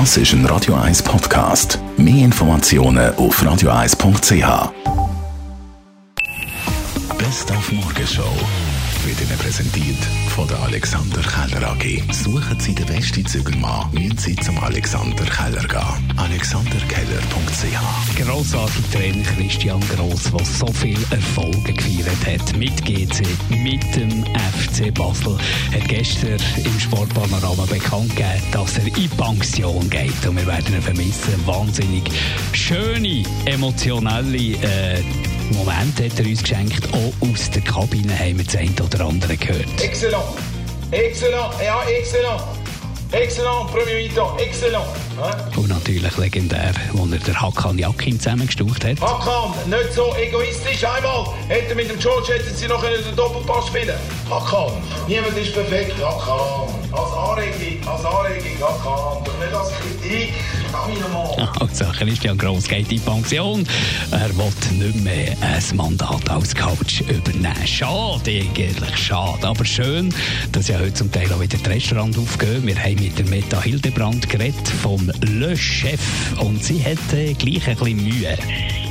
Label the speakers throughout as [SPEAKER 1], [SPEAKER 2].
[SPEAKER 1] Das ist ein Radio 1 Podcast. Mehr Informationen auf radio1.ch. Best auf Morgenshow wird Ihnen präsentiert von der Alexander Keller AG. Suchen Sie den besten Zügelmann, müssen Sie zum Alexander Keller gehen. alexanderkeller.ch
[SPEAKER 2] Grossartig Trainer Christian Gross, der so viel Erfolge gefeiert hat mit GC, mit dem FC Basel, hat gestern im Sportpanorama bekannt gegeben, dass er in Pension geht. Und wir werden ihn vermissen. Wahnsinnig schöne, emotionelle äh, Momente hat er uns geschenkt. Auch aus der Kabine haben wir das eine oder andere gehört.
[SPEAKER 3] Excellent. Excellent. Ja, excellent. Excellent. Premier mi-temps. Excellent. Hein?
[SPEAKER 2] Und natürlich legendär, wo er der Hakan Jakin zusammengestaucht hat.
[SPEAKER 3] Hakan, nicht so egoistisch. Einmal hätte mit dem George hätten sie noch einen Doppelpass spielen Hakan, niemand ist perfekt. Hakan, als Anregung, als Anregung, Hakan,
[SPEAKER 2] Also, Christian Gross geht in Pension. Er will nicht mehr ein Mandat als Coach übernehmen. Schade, eigentlich schade. Aber schön, dass ja heute zum Teil auch wieder das Restaurant aufgehen. Wir haben mit der Meta Hildebrand geredet vom Le Chef und sie hat äh, gleich ein bisschen Mühe.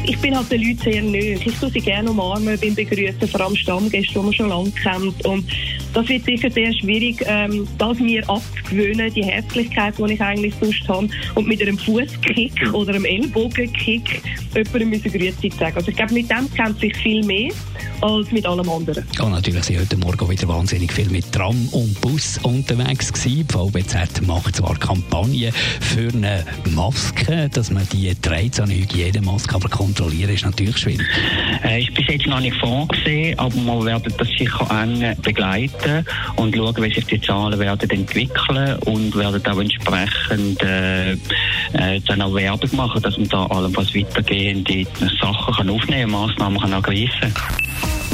[SPEAKER 4] Ich bin halt den Leuten sehr nöch. Ich tue sie gerne umarmen beim Begrüßen, vor allem Stammgäste, die man schon lange kennt. Und das wird sicher sehr schwierig, ähm, das mir abzugewöhnen, die Herzlichkeit, die ich eigentlich sonst habe. Und mit einem Fußkick oder einem Ellbogenkick jemandem müssen Grüezi sagen. Also ich glaube, mit dem kennt sich viel mehr als mit allem anderen.
[SPEAKER 2] Und natürlich sind heute Morgen wieder wahnsinnig viel mit Tram und Bus unterwegs gewesen. Die VBZ macht zwar Kampagnen für eine Maske, dass man die trägt, so eine Hygienemaske, aber kontrollieren ist natürlich schwierig.
[SPEAKER 5] Äh, ist bis jetzt noch nicht vorgesehen, aber wir werden das sicher eng begleiten und schauen, wie sich die Zahlen werden entwickeln und werden auch entsprechend äh, äh, dann auch Werbung machen, dass man da allenfalls weitergehende Sachen kann aufnehmen, Massnahmen kann ergreifen kann.